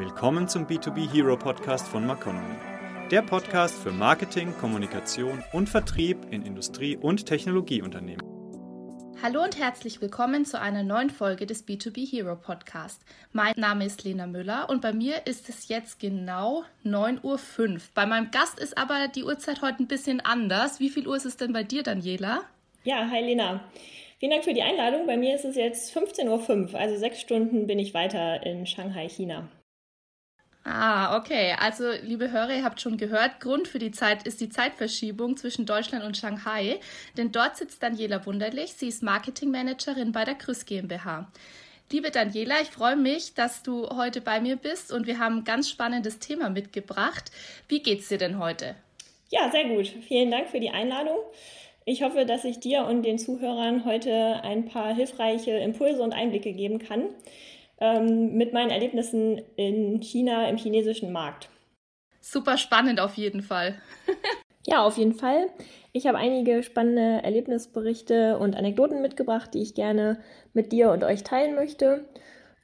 Willkommen zum B2B Hero Podcast von Maconomy. Der Podcast für Marketing, Kommunikation und Vertrieb in Industrie- und Technologieunternehmen. Hallo und herzlich willkommen zu einer neuen Folge des B2B Hero Podcast. Mein Name ist Lena Müller und bei mir ist es jetzt genau 9.05 Uhr. Bei meinem Gast ist aber die Uhrzeit heute ein bisschen anders. Wie viel Uhr ist es denn bei dir, Daniela? Ja, hi Lena. Vielen Dank für die Einladung. Bei mir ist es jetzt 15.05 Uhr, also sechs Stunden bin ich weiter in Shanghai, China. Ah, okay. Also, liebe Hörer, ihr habt schon gehört, Grund für die Zeit ist die Zeitverschiebung zwischen Deutschland und Shanghai, denn dort sitzt Daniela Wunderlich. Sie ist Marketingmanagerin bei der Krüss GmbH. Liebe Daniela, ich freue mich, dass du heute bei mir bist und wir haben ein ganz spannendes Thema mitgebracht. Wie geht's dir denn heute? Ja, sehr gut. Vielen Dank für die Einladung. Ich hoffe, dass ich dir und den Zuhörern heute ein paar hilfreiche Impulse und Einblicke geben kann ähm, mit meinen Erlebnissen in China im chinesischen Markt. Super spannend auf jeden Fall. ja, auf jeden Fall. Ich habe einige spannende Erlebnisberichte und Anekdoten mitgebracht, die ich gerne mit dir und euch teilen möchte.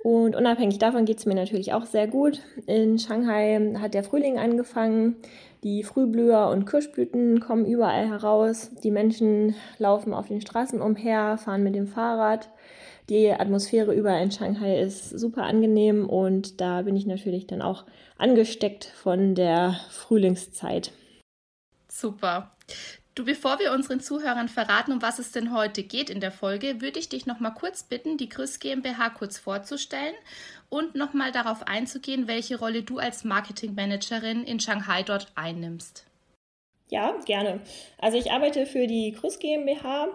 Und unabhängig davon geht es mir natürlich auch sehr gut. In Shanghai hat der Frühling angefangen. Die Frühblüher und Kirschblüten kommen überall heraus. Die Menschen laufen auf den Straßen umher, fahren mit dem Fahrrad. Die Atmosphäre überall in Shanghai ist super angenehm und da bin ich natürlich dann auch angesteckt von der Frühlingszeit. Super. Du, bevor wir unseren Zuhörern verraten, um was es denn heute geht in der Folge, würde ich dich noch mal kurz bitten, die Grüß GmbH kurz vorzustellen und noch mal darauf einzugehen, welche Rolle du als Marketingmanagerin in Shanghai dort einnimmst. Ja, gerne. Also ich arbeite für die Grüß GmbH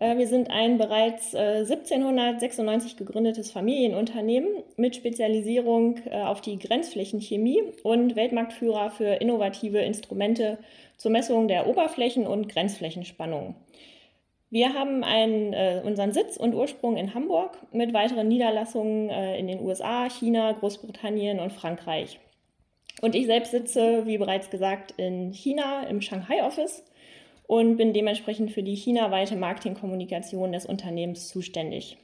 wir sind ein bereits 1796 äh, gegründetes Familienunternehmen mit Spezialisierung äh, auf die Grenzflächenchemie und Weltmarktführer für innovative Instrumente zur Messung der Oberflächen- und Grenzflächenspannung. Wir haben einen, äh, unseren Sitz und Ursprung in Hamburg mit weiteren Niederlassungen äh, in den USA, China, Großbritannien und Frankreich. Und ich selbst sitze, wie bereits gesagt, in China im Shanghai Office und bin dementsprechend für die chinaweite Marketingkommunikation des Unternehmens zuständig.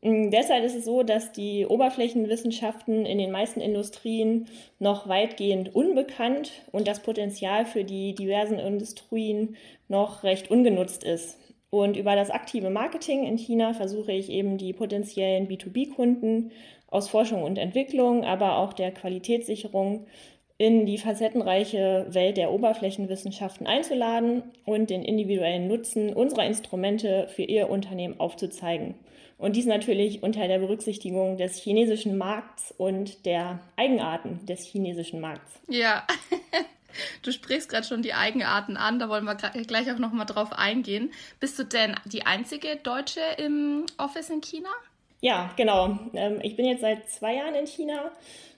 Mm, derzeit ist es so, dass die Oberflächenwissenschaften in den meisten Industrien noch weitgehend unbekannt und das Potenzial für die diversen Industrien noch recht ungenutzt ist. Und über das aktive Marketing in China versuche ich eben die potenziellen B2B-Kunden aus Forschung und Entwicklung, aber auch der Qualitätssicherung in die facettenreiche Welt der Oberflächenwissenschaften einzuladen und den individuellen Nutzen unserer Instrumente für Ihr Unternehmen aufzuzeigen. Und dies natürlich unter der Berücksichtigung des chinesischen Markts und der Eigenarten des chinesischen Markts. Ja, du sprichst gerade schon die Eigenarten an, da wollen wir gleich auch nochmal drauf eingehen. Bist du denn die einzige Deutsche im Office in China? Ja, genau. Ähm, ich bin jetzt seit zwei Jahren in China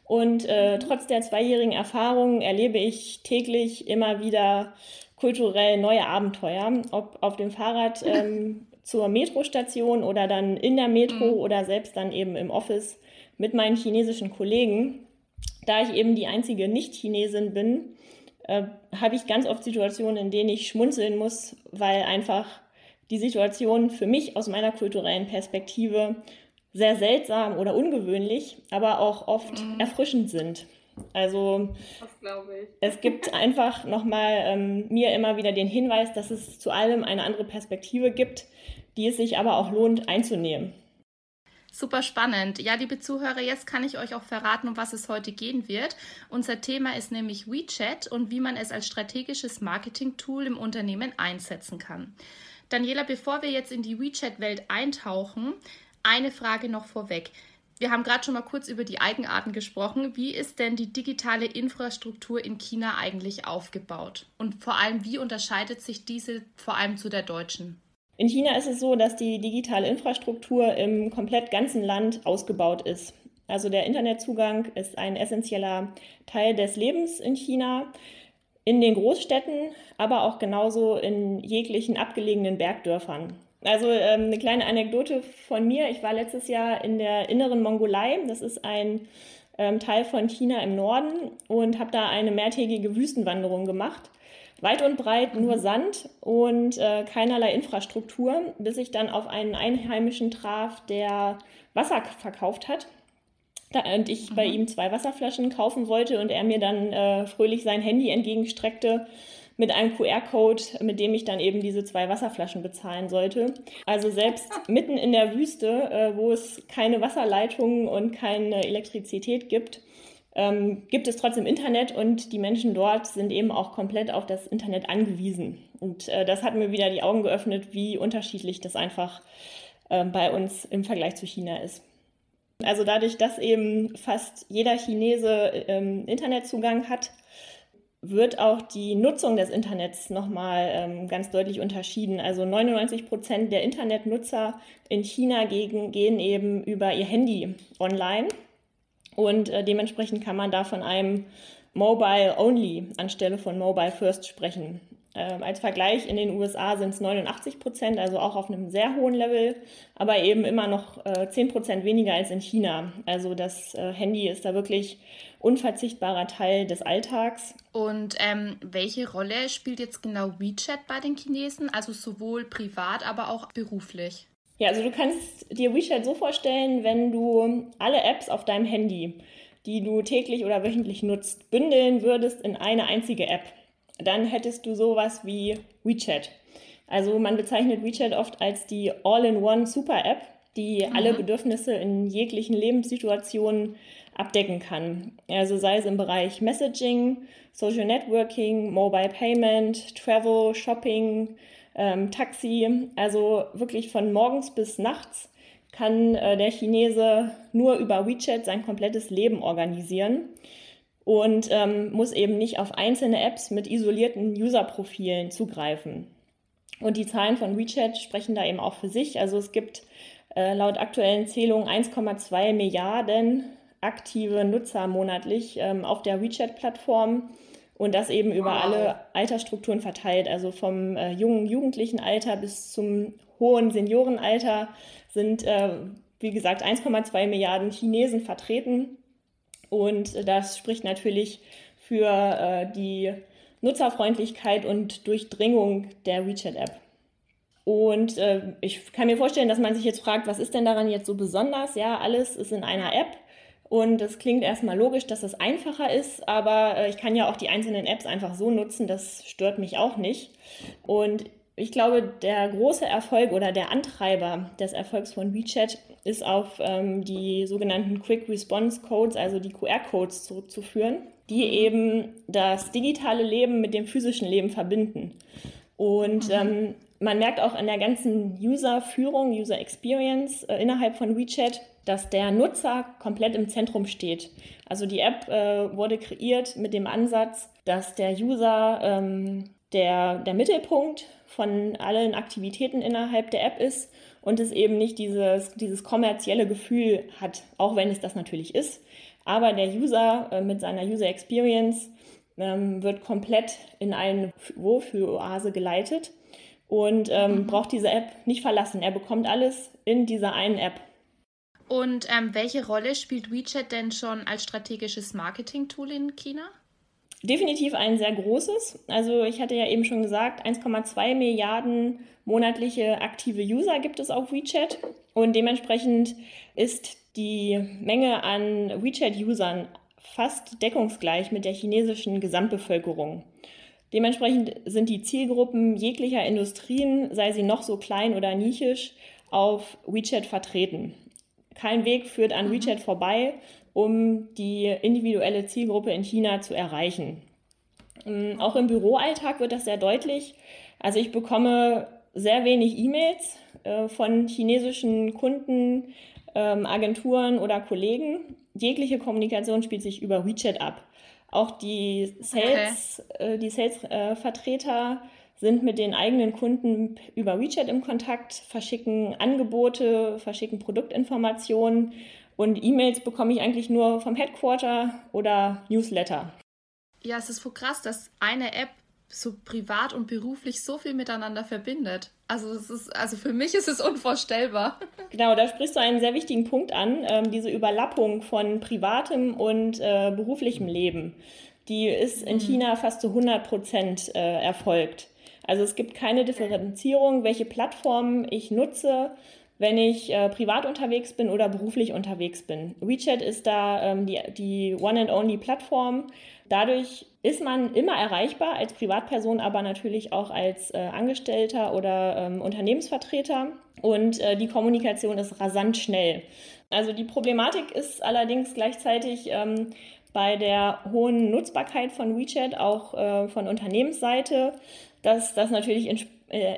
und äh, trotz der zweijährigen Erfahrung erlebe ich täglich immer wieder kulturell neue Abenteuer, ob auf dem Fahrrad ähm, zur Metrostation oder dann in der Metro mhm. oder selbst dann eben im Office mit meinen chinesischen Kollegen. Da ich eben die einzige Nicht-Chinesin bin, äh, habe ich ganz oft Situationen, in denen ich schmunzeln muss, weil einfach die Situation für mich aus meiner kulturellen Perspektive sehr seltsam oder ungewöhnlich, aber auch oft mhm. erfrischend sind. Also es gibt einfach nochmal ähm, mir immer wieder den Hinweis, dass es zu allem eine andere Perspektive gibt, die es sich aber auch lohnt einzunehmen. Super spannend. Ja, liebe Zuhörer, jetzt kann ich euch auch verraten, um was es heute gehen wird. Unser Thema ist nämlich WeChat und wie man es als strategisches Marketing-Tool im Unternehmen einsetzen kann. Daniela, bevor wir jetzt in die WeChat-Welt eintauchen, eine Frage noch vorweg. Wir haben gerade schon mal kurz über die Eigenarten gesprochen. Wie ist denn die digitale Infrastruktur in China eigentlich aufgebaut? Und vor allem, wie unterscheidet sich diese vor allem zu der deutschen? In China ist es so, dass die digitale Infrastruktur im komplett ganzen Land ausgebaut ist. Also der Internetzugang ist ein essentieller Teil des Lebens in China, in den Großstädten, aber auch genauso in jeglichen abgelegenen Bergdörfern. Also ähm, eine kleine Anekdote von mir. Ich war letztes Jahr in der inneren Mongolei. Das ist ein ähm, Teil von China im Norden und habe da eine mehrtägige Wüstenwanderung gemacht. Weit und breit nur mhm. Sand und äh, keinerlei Infrastruktur, bis ich dann auf einen Einheimischen traf, der Wasser verkauft hat. Da, und ich mhm. bei ihm zwei Wasserflaschen kaufen wollte und er mir dann äh, fröhlich sein Handy entgegenstreckte mit einem QR-Code, mit dem ich dann eben diese zwei Wasserflaschen bezahlen sollte. Also selbst mitten in der Wüste, äh, wo es keine Wasserleitungen und keine Elektrizität gibt, ähm, gibt es trotzdem Internet und die Menschen dort sind eben auch komplett auf das Internet angewiesen. Und äh, das hat mir wieder die Augen geöffnet, wie unterschiedlich das einfach äh, bei uns im Vergleich zu China ist. Also dadurch, dass eben fast jeder Chinese ähm, Internetzugang hat, wird auch die Nutzung des Internets nochmal ähm, ganz deutlich unterschieden. Also 99 Prozent der Internetnutzer in China gegen, gehen eben über ihr Handy online und äh, dementsprechend kann man da von einem Mobile Only anstelle von Mobile First sprechen. Ähm, als Vergleich in den USA sind es 89 Prozent, also auch auf einem sehr hohen Level, aber eben immer noch äh, 10 Prozent weniger als in China. Also das äh, Handy ist da wirklich unverzichtbarer Teil des Alltags. Und ähm, welche Rolle spielt jetzt genau WeChat bei den Chinesen, also sowohl privat, aber auch beruflich? Ja, also du kannst dir WeChat so vorstellen, wenn du alle Apps auf deinem Handy, die du täglich oder wöchentlich nutzt, bündeln würdest in eine einzige App, dann hättest du sowas wie WeChat. Also man bezeichnet WeChat oft als die All-in-One Super-App, die mhm. alle Bedürfnisse in jeglichen Lebenssituationen abdecken kann. Also sei es im Bereich Messaging, Social Networking, Mobile Payment, Travel, Shopping, ähm, Taxi. Also wirklich von morgens bis nachts kann äh, der Chinese nur über WeChat sein komplettes Leben organisieren und ähm, muss eben nicht auf einzelne Apps mit isolierten User-Profilen zugreifen. Und die Zahlen von WeChat sprechen da eben auch für sich. Also es gibt äh, laut aktuellen Zählungen 1,2 Milliarden aktive Nutzer monatlich ähm, auf der WeChat-Plattform und das eben über wow. alle Altersstrukturen verteilt. Also vom äh, jungen jugendlichen Alter bis zum hohen Seniorenalter sind, äh, wie gesagt, 1,2 Milliarden Chinesen vertreten. Und das spricht natürlich für äh, die Nutzerfreundlichkeit und Durchdringung der WeChat-App. Und äh, ich kann mir vorstellen, dass man sich jetzt fragt, was ist denn daran jetzt so besonders? Ja, alles ist in einer App. Und es klingt erstmal logisch, dass es einfacher ist, aber äh, ich kann ja auch die einzelnen Apps einfach so nutzen, das stört mich auch nicht. Und ich glaube, der große Erfolg oder der Antreiber des Erfolgs von WeChat ist auf ähm, die sogenannten Quick Response Codes, also die QR-Codes zurückzuführen, die mhm. eben das digitale Leben mit dem physischen Leben verbinden. Und mhm. ähm, man merkt auch an der ganzen User-Führung, User-Experience äh, innerhalb von WeChat, dass der Nutzer komplett im Zentrum steht. Also die App äh, wurde kreiert mit dem Ansatz, dass der User ähm, der, der Mittelpunkt von allen Aktivitäten innerhalb der App ist und es eben nicht dieses, dieses kommerzielle Gefühl hat, auch wenn es das natürlich ist. Aber der User äh, mit seiner User Experience ähm, wird komplett in eine Wohlfühloase geleitet und ähm, mhm. braucht diese App nicht verlassen. Er bekommt alles in dieser einen App. Und ähm, welche Rolle spielt WeChat denn schon als strategisches Marketing-Tool in China? Definitiv ein sehr großes. Also ich hatte ja eben schon gesagt, 1,2 Milliarden monatliche aktive User gibt es auf WeChat und dementsprechend ist die Menge an WeChat-Usern fast deckungsgleich mit der chinesischen Gesamtbevölkerung. Dementsprechend sind die Zielgruppen jeglicher Industrien, sei sie noch so klein oder nischisch, auf WeChat vertreten. Kein Weg führt an mhm. WeChat vorbei, um die individuelle Zielgruppe in China zu erreichen. Ähm, auch im Büroalltag wird das sehr deutlich. Also ich bekomme sehr wenig E-Mails äh, von chinesischen Kunden, ähm, Agenturen oder Kollegen. Jegliche Kommunikation spielt sich über WeChat ab. Auch die Sales, okay. äh, die Sales-Vertreter sind mit den eigenen Kunden über WeChat im Kontakt, verschicken Angebote, verschicken Produktinformationen und E-Mails bekomme ich eigentlich nur vom Headquarter oder Newsletter. Ja, es ist so krass, dass eine App so privat und beruflich so viel miteinander verbindet. Also es ist, also für mich ist es unvorstellbar. Genau, da sprichst du einen sehr wichtigen Punkt an, ähm, diese Überlappung von privatem und äh, beruflichem Leben. Die ist in mhm. China fast zu 100 Prozent äh, erfolgt. Also es gibt keine Differenzierung, welche Plattformen ich nutze, wenn ich äh, privat unterwegs bin oder beruflich unterwegs bin. WeChat ist da ähm, die, die One and Only Plattform. Dadurch ist man immer erreichbar als Privatperson, aber natürlich auch als äh, Angestellter oder ähm, Unternehmensvertreter. Und äh, die Kommunikation ist rasant schnell. Also die Problematik ist allerdings gleichzeitig ähm, bei der hohen Nutzbarkeit von WeChat auch äh, von Unternehmensseite, dass das natürlich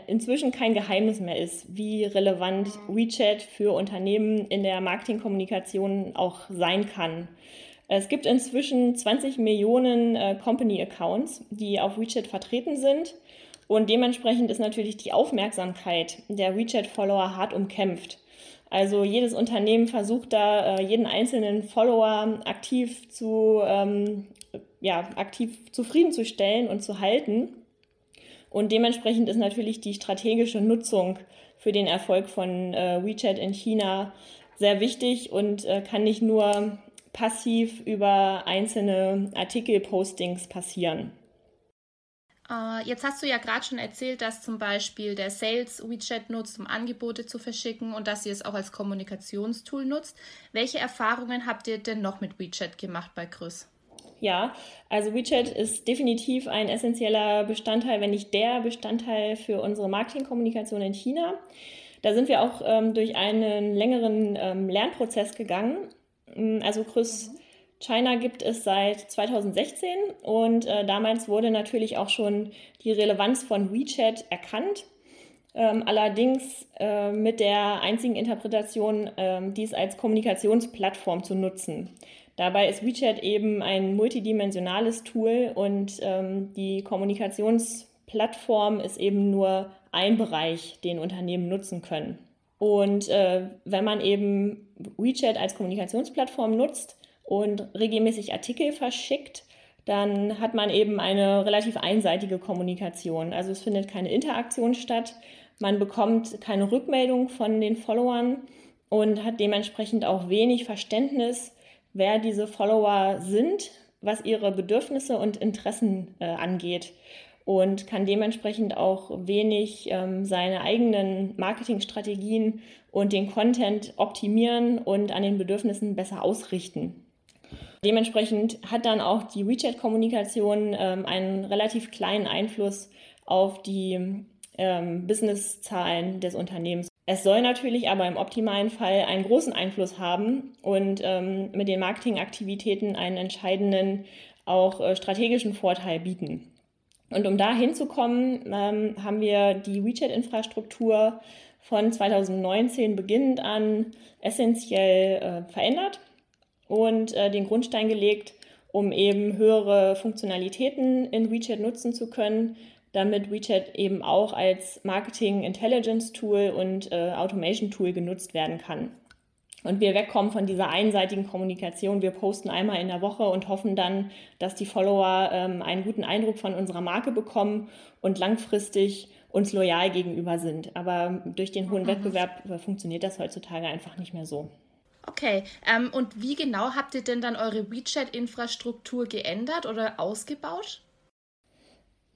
inzwischen kein Geheimnis mehr ist, wie relevant WeChat für Unternehmen in der Marketingkommunikation auch sein kann. Es gibt inzwischen 20 Millionen äh, Company-Accounts, die auf WeChat vertreten sind. Und dementsprechend ist natürlich die Aufmerksamkeit der WeChat-Follower hart umkämpft. Also jedes Unternehmen versucht da, äh, jeden einzelnen Follower aktiv zu, ähm, ja, aktiv zufriedenzustellen und zu halten. Und dementsprechend ist natürlich die strategische Nutzung für den Erfolg von äh, WeChat in China sehr wichtig und äh, kann nicht nur passiv über einzelne Artikelpostings passieren. Uh, jetzt hast du ja gerade schon erzählt, dass zum Beispiel der Sales WeChat nutzt, um Angebote zu verschicken und dass ihr es auch als Kommunikationstool nutzt. Welche Erfahrungen habt ihr denn noch mit WeChat gemacht bei Chris? Ja, also WeChat ist definitiv ein essentieller Bestandteil, wenn nicht der Bestandteil für unsere Marketingkommunikation in China. Da sind wir auch ähm, durch einen längeren ähm, Lernprozess gegangen. Mm, also Chris China gibt es seit 2016 und äh, damals wurde natürlich auch schon die Relevanz von WeChat erkannt. Ähm, allerdings äh, mit der einzigen Interpretation, ähm, dies als Kommunikationsplattform zu nutzen. Dabei ist WeChat eben ein multidimensionales Tool und ähm, die Kommunikationsplattform ist eben nur ein Bereich, den Unternehmen nutzen können. Und äh, wenn man eben WeChat als Kommunikationsplattform nutzt und regelmäßig Artikel verschickt, dann hat man eben eine relativ einseitige Kommunikation. Also es findet keine Interaktion statt, man bekommt keine Rückmeldung von den Followern und hat dementsprechend auch wenig Verständnis, wer diese Follower sind, was ihre Bedürfnisse und Interessen äh, angeht und kann dementsprechend auch wenig ähm, seine eigenen Marketingstrategien und den Content optimieren und an den Bedürfnissen besser ausrichten. Dementsprechend hat dann auch die WeChat-Kommunikation ähm, einen relativ kleinen Einfluss auf die ähm, Businesszahlen des Unternehmens. Es soll natürlich aber im optimalen Fall einen großen Einfluss haben und ähm, mit den Marketingaktivitäten einen entscheidenden, auch äh, strategischen Vorteil bieten. Und um da hinzukommen, ähm, haben wir die WeChat-Infrastruktur von 2019 beginnend an essentiell äh, verändert und äh, den Grundstein gelegt, um eben höhere Funktionalitäten in WeChat nutzen zu können, damit WeChat eben auch als Marketing Intelligence Tool und äh, Automation Tool genutzt werden kann und wir wegkommen von dieser einseitigen Kommunikation. Wir posten einmal in der Woche und hoffen dann, dass die Follower ähm, einen guten Eindruck von unserer Marke bekommen und langfristig uns loyal gegenüber sind. Aber durch den hohen mhm. Wettbewerb äh, funktioniert das heutzutage einfach nicht mehr so. Okay, ähm, und wie genau habt ihr denn dann eure WeChat-Infrastruktur geändert oder ausgebaut?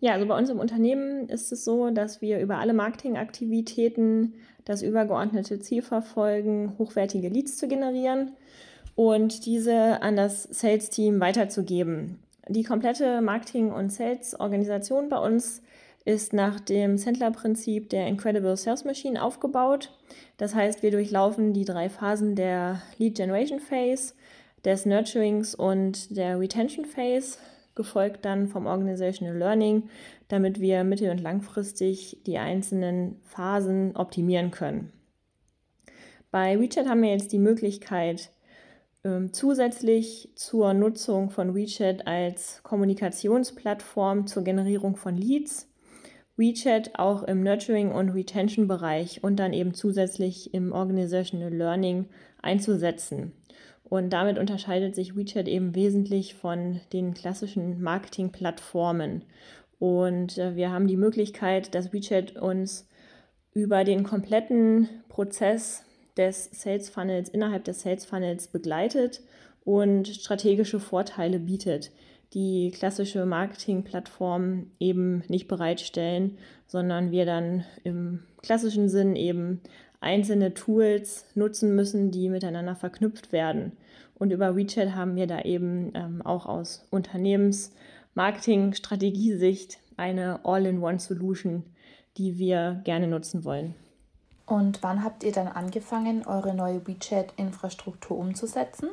Ja, also bei uns im Unternehmen ist es so, dass wir über alle Marketingaktivitäten das übergeordnete Ziel verfolgen, hochwertige Leads zu generieren und diese an das Sales-Team weiterzugeben. Die komplette Marketing- und Sales-Organisation bei uns ist nach dem Sandler-Prinzip der Incredible Sales Machine aufgebaut. Das heißt, wir durchlaufen die drei Phasen der Lead Generation Phase, des Nurturings und der Retention Phase gefolgt dann vom Organizational Learning, damit wir mittel- und langfristig die einzelnen Phasen optimieren können. Bei WeChat haben wir jetzt die Möglichkeit, ähm, zusätzlich zur Nutzung von WeChat als Kommunikationsplattform zur Generierung von Leads, WeChat auch im Nurturing- und Retention-Bereich und dann eben zusätzlich im Organizational Learning einzusetzen. Und damit unterscheidet sich WeChat eben wesentlich von den klassischen Marketingplattformen. Und äh, wir haben die Möglichkeit, dass WeChat uns über den kompletten Prozess des Sales Funnels, innerhalb des Sales Funnels begleitet und strategische Vorteile bietet, die klassische Marketingplattformen eben nicht bereitstellen, sondern wir dann im klassischen Sinn eben einzelne Tools nutzen müssen, die miteinander verknüpft werden. Und über WeChat haben wir da eben ähm, auch aus Unternehmens-Marketing-Strategiesicht eine All-in-One-Solution, die wir gerne nutzen wollen. Und wann habt ihr dann angefangen, eure neue WeChat-Infrastruktur umzusetzen?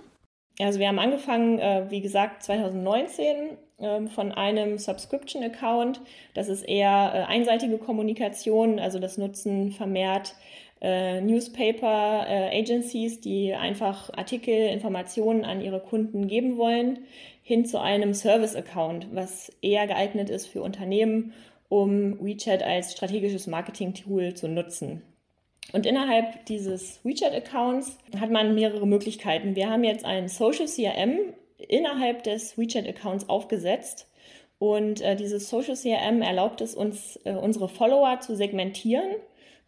Also wir haben angefangen, äh, wie gesagt, 2019 ähm, von einem Subscription-Account. Das ist eher äh, einseitige Kommunikation, also das nutzen vermehrt äh, Newspaper-Agencies, die einfach Artikel, Informationen an ihre Kunden geben wollen, hin zu einem Service-Account, was eher geeignet ist für Unternehmen, um WeChat als strategisches Marketing-Tool zu nutzen. Und innerhalb dieses WeChat-Accounts hat man mehrere Möglichkeiten. Wir haben jetzt ein Social CRM innerhalb des WeChat-Accounts aufgesetzt. Und äh, dieses Social CRM erlaubt es uns, äh, unsere Follower zu segmentieren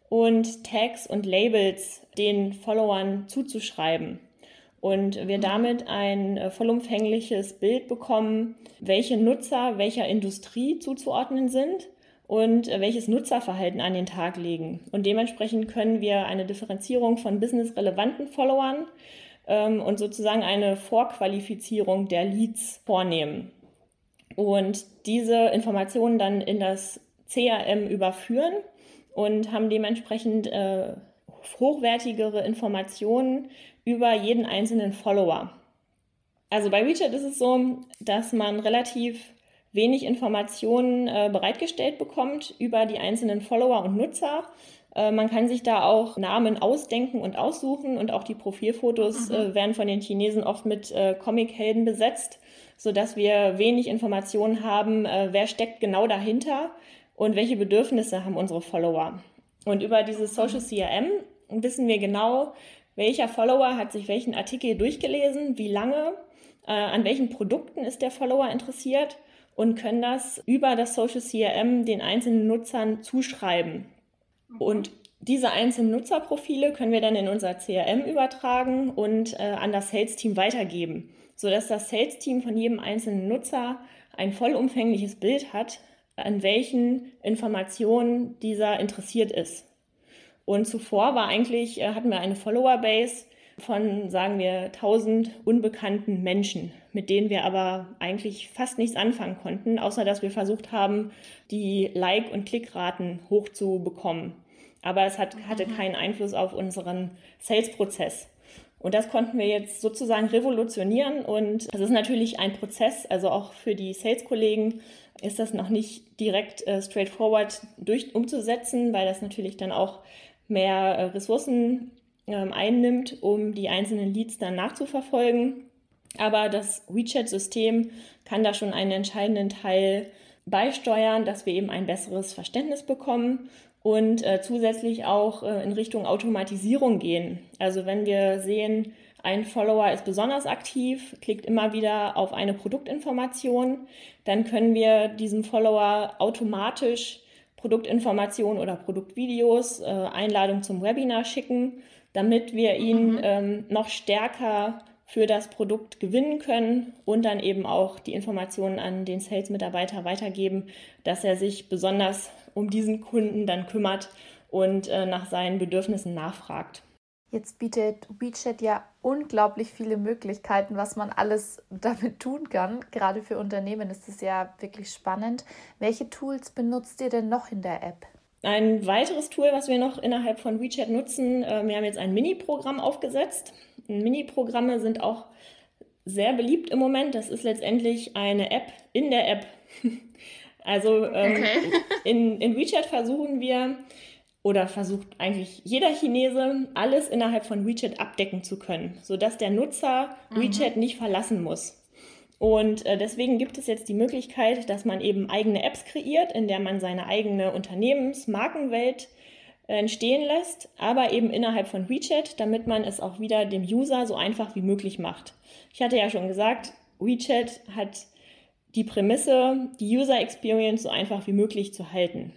und Tags und Labels den Followern zuzuschreiben. Und wir damit ein äh, vollumfängliches Bild bekommen, welche Nutzer welcher Industrie zuzuordnen sind und äh, welches Nutzerverhalten an den Tag legen. Und dementsprechend können wir eine Differenzierung von businessrelevanten Followern ähm, und sozusagen eine Vorqualifizierung der Leads vornehmen. Und diese Informationen dann in das CRM überführen und haben dementsprechend äh, hochwertigere Informationen über jeden einzelnen Follower. Also bei WeChat ist es so, dass man relativ wenig Informationen äh, bereitgestellt bekommt über die einzelnen Follower und Nutzer. Äh, man kann sich da auch Namen ausdenken und aussuchen und auch die Profilfotos mhm. äh, werden von den Chinesen oft mit äh, Comichelden besetzt, sodass wir wenig Informationen haben, äh, wer steckt genau dahinter und welche Bedürfnisse haben unsere Follower. Und über dieses Social CRM wissen wir genau, welcher Follower hat sich welchen Artikel durchgelesen, wie lange, äh, an welchen Produkten ist der Follower interessiert und können das über das Social CRM den einzelnen Nutzern zuschreiben. Mhm. Und diese einzelnen Nutzerprofile können wir dann in unser CRM übertragen und äh, an das Sales-Team weitergeben, sodass das Sales-Team von jedem einzelnen Nutzer ein vollumfängliches Bild hat, an welchen Informationen dieser interessiert ist. Und zuvor war eigentlich, äh, hatten wir eine Follower-Base, von, sagen wir, 1000 unbekannten Menschen, mit denen wir aber eigentlich fast nichts anfangen konnten, außer dass wir versucht haben, die Like- und Klickraten hochzubekommen. Aber es hat, hatte mhm. keinen Einfluss auf unseren Sales-Prozess. Und das konnten wir jetzt sozusagen revolutionieren. Und es ist natürlich ein Prozess, also auch für die Sales-Kollegen ist das noch nicht direkt äh, straightforward durch umzusetzen, weil das natürlich dann auch mehr äh, Ressourcen ähm, einnimmt, um die einzelnen Leads dann nachzuverfolgen. Aber das WeChat-System kann da schon einen entscheidenden Teil beisteuern, dass wir eben ein besseres Verständnis bekommen und äh, zusätzlich auch äh, in Richtung Automatisierung gehen. Also wenn wir sehen, ein Follower ist besonders aktiv, klickt immer wieder auf eine Produktinformation, dann können wir diesem Follower automatisch Produktinformationen oder Produktvideos, äh, Einladung zum Webinar schicken damit wir ihn mhm. ähm, noch stärker für das Produkt gewinnen können und dann eben auch die Informationen an den Sales-Mitarbeiter weitergeben, dass er sich besonders um diesen Kunden dann kümmert und äh, nach seinen Bedürfnissen nachfragt. Jetzt bietet WeChat ja unglaublich viele Möglichkeiten, was man alles damit tun kann. Gerade für Unternehmen ist es ja wirklich spannend. Welche Tools benutzt ihr denn noch in der App? Ein weiteres Tool, was wir noch innerhalb von WeChat nutzen, äh, wir haben jetzt ein Mini-Programm aufgesetzt. Mini-Programme sind auch sehr beliebt im Moment. Das ist letztendlich eine App in der App. Also ähm, okay. in, in WeChat versuchen wir oder versucht eigentlich jeder Chinese alles innerhalb von WeChat abdecken zu können, sodass der Nutzer mhm. WeChat nicht verlassen muss. Und äh, deswegen gibt es jetzt die Möglichkeit, dass man eben eigene Apps kreiert, in der man seine eigene Unternehmens-Markenwelt äh, entstehen lässt, aber eben innerhalb von WeChat, damit man es auch wieder dem User so einfach wie möglich macht. Ich hatte ja schon gesagt, WeChat hat die Prämisse, die User Experience so einfach wie möglich zu halten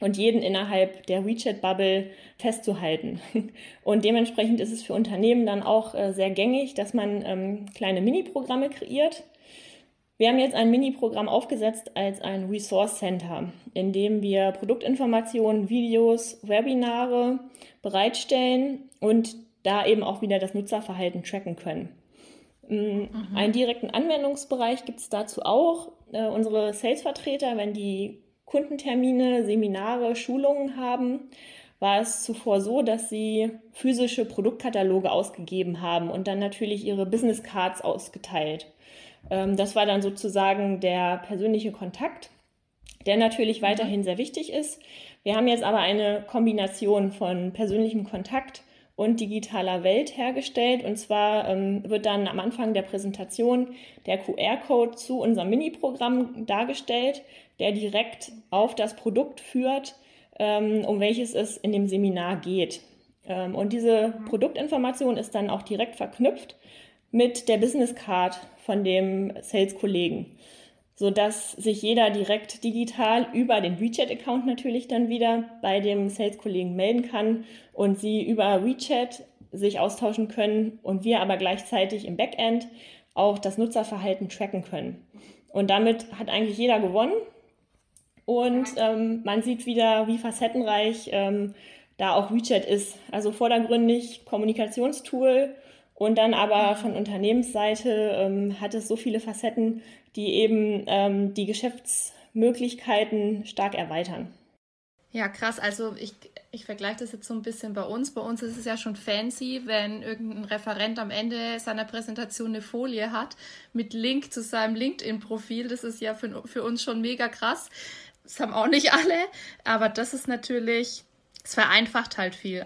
und jeden innerhalb der WeChat-Bubble festzuhalten. Und dementsprechend ist es für Unternehmen dann auch äh, sehr gängig, dass man ähm, kleine Mini-Programme kreiert, Wir haben jetzt ein Mini-Programm aufgesetzt als ein Resource Center, in dem wir Produktinformationen, Videos, Webinare bereitstellen und da eben auch wieder das Nutzerverhalten tracken können. Mm, mhm. Einen direkten Anwendungsbereich gibt es dazu auch. Äh, unsere Sales-Vertreter, wenn die Kundentermine, Seminare, Schulungen haben, war es zuvor so, dass sie physische Produktkataloge ausgegeben haben und dann natürlich ihre Business Cards ausgeteilt. Ähm, das war dann sozusagen der persönliche Kontakt, der natürlich mhm. weiterhin sehr wichtig ist. Wir haben jetzt aber eine Kombination von persönlichem Kontakt und digitaler Welt hergestellt. Und zwar ähm, wird dann am Anfang der Präsentation der QR-Code zu unserem Mini-Programm dargestellt, der direkt auf das Produkt führt, ähm, um welches es in dem Seminar geht. Ähm, und diese. Produktinformation ist dann auch direkt verknüpft mit der Business Card von dem Sales-Kollegen, sodass sich jeder direkt digital über den WeChat-Account natürlich dann wieder bei dem Sales-Kollegen melden kann und sie über WeChat sich austauschen können und wir aber gleichzeitig im Backend auch das Nutzerverhalten tracken können. Und damit hat eigentlich jeder gewonnen. Und ähm, man sieht wieder, wie facettenreich ähm, da auch WeChat ist. Also vordergründig Kommunikationstool und dann aber von Unternehmensseite ähm, hat es so viele Facetten, die eben ähm, die Geschäftsmöglichkeiten stark erweitern. Ja, krass. Also ich, ich vergleiche das jetzt so ein bisschen bei uns. Bei uns ist es ja schon fancy, wenn irgendein Referent am Ende seiner Präsentation eine Folie hat mit Link zu seinem LinkedIn-Profil. Das ist ja für, für uns schon mega krass. Das haben auch nicht alle, aber das ist natürlich, es vereinfacht halt viel.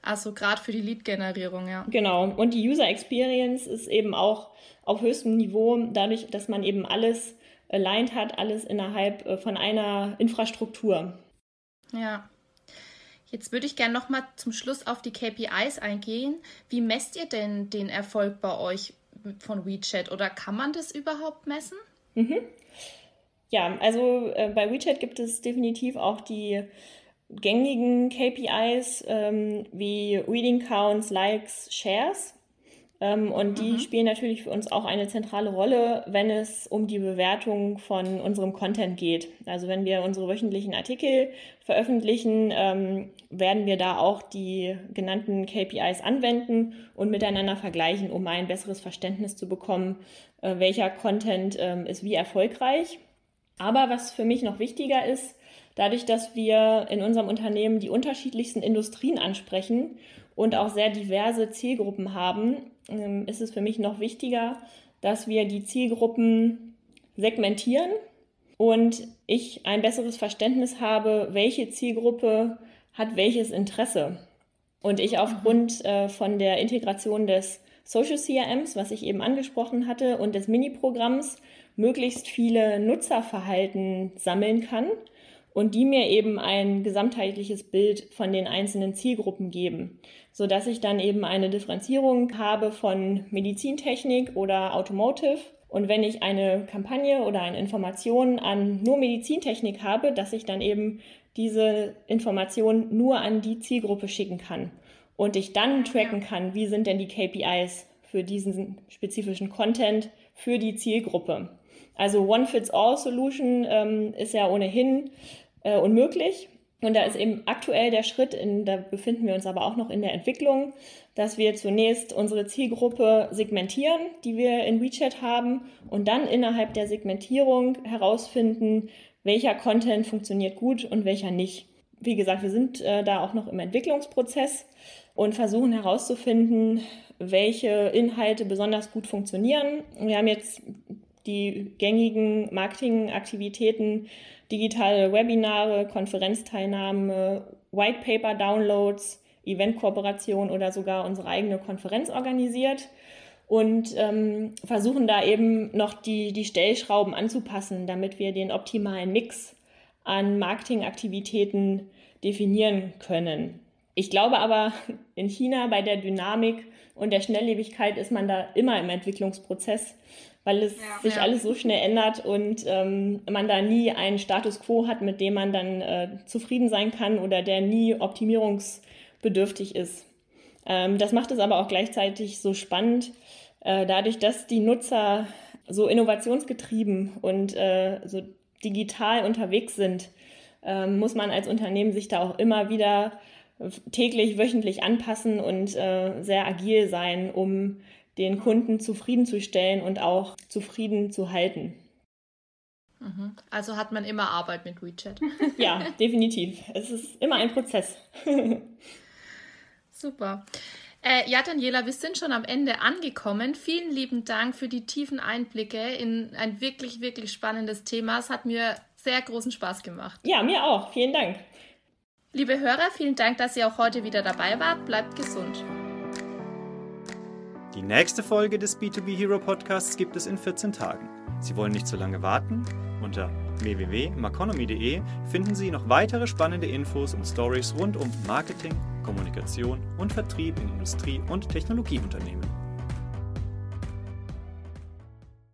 Also gerade für die Lead-Generierung, ja. Genau. Und die User Experience ist eben auch auf höchstem Niveau, dadurch, dass man eben alles aligned hat, alles innerhalb äh, von einer Infrastruktur. Ja. Jetzt würde ich gerne noch mal zum Schluss auf die KPIs eingehen. Wie messt ihr denn den Erfolg bei euch von WeChat oder kann man das überhaupt messen? Mhm. Ja, also äh, bei WeChat gibt es definitiv auch die gängigen KPIs ähm, wie Reading Counts, Likes, Shares. Ähm, und die mhm. spielen natürlich für uns auch eine zentrale Rolle, wenn es um die Bewertung von unserem Content geht. Also wenn wir unsere wöchentlichen Artikel veröffentlichen, ähm, werden wir da auch die genannten KPIs anwenden und miteinander vergleichen, um ein besseres Verständnis zu bekommen, äh, welcher Content ähm, ist wie erfolgreich. Aber was für mich noch wichtiger ist, Dadurch, dass wir in unserem Unternehmen die unterschiedlichsten Industrien ansprechen und auch sehr diverse Zielgruppen haben, ähm, ist es für mich noch wichtiger, dass wir die Zielgruppen segmentieren und ich ein besseres Verständnis habe, welche Zielgruppe hat welches Interesse. Und ich aufgrund äh, von der Integration des Social CRMs, was ich eben angesprochen hatte, und des Mini-Programms möglichst viele Nutzerverhalten sammeln kann und die mir eben ein gesamtheitliches Bild von den einzelnen Zielgruppen geben, sodass ich dann eben eine Differenzierung habe von Medizintechnik oder Automotive. Und wenn ich eine Kampagne oder eine Information an nur Medizintechnik habe, dass ich dann eben diese Information nur an die Zielgruppe schicken kann und ich dann tracken kann, wie sind denn die KPIs für diesen spezifischen Content für die Zielgruppe. Also One-Fits-All-Solution ähm, ist ja ohnehin äh, unmöglich. Und da ist eben aktuell der Schritt, in, da befinden wir uns aber auch noch in der Entwicklung, dass wir zunächst unsere Zielgruppe segmentieren, die wir in WeChat haben, und dann innerhalb der Segmentierung herausfinden, welcher Content funktioniert gut und welcher nicht. Wie gesagt, wir sind äh, da auch noch im Entwicklungsprozess und versuchen herauszufinden, welche Inhalte besonders gut funktionieren. Wir haben jetzt die gängigen Marketingaktivitäten digitale Webinare, Konferenzteilnahme, Whitepaper-Downloads, Eventkooperation oder sogar unsere eigene Konferenz organisiert und ähm, versuchen da eben noch die, die Stellschrauben anzupassen, damit wir den optimalen Mix an Marketingaktivitäten definieren können. Ich glaube aber, in China bei der Dynamik und der Schnelllebigkeit ist man da immer im Entwicklungsprozess weil es ja, sich ja. alles so schnell ändert und ähm, man da nie einen Status quo hat, mit dem man dann äh, zufrieden sein kann oder der nie optimierungsbedürftig ist. Ähm, das macht es aber auch gleichzeitig so spannend, äh, dadurch, dass die Nutzer so innovationsgetrieben und äh, so digital unterwegs sind, ähm, muss man als Unternehmen sich da auch immer wieder täglich, wöchentlich anpassen und äh, sehr agil sein, um den Kunden zufriedenzustellen und auch zufrieden zu halten. Mhm. Also hat man immer Arbeit mit WeChat. ja, definitiv. Es ist immer ein Prozess. Super. Äh, ja, Daniela, wir sind schon am Ende angekommen. Vielen lieben Dank für die tiefen Einblicke in ein wirklich, wirklich spannendes Thema. Es hat mir sehr großen Spaß gemacht. Ja, mir auch. Vielen Dank. Liebe Hörer, vielen Dank, dass ihr auch heute wieder dabei wart. Bleibt gesund. Die nächste Folge des B2B Hero Podcasts gibt es in 14 Tagen. Sie wollen nicht zu lange warten? Unter www.maconomy.de finden Sie noch weitere spannende Infos und Stories rund um Marketing, Kommunikation und Vertrieb in Industrie- und Technologieunternehmen.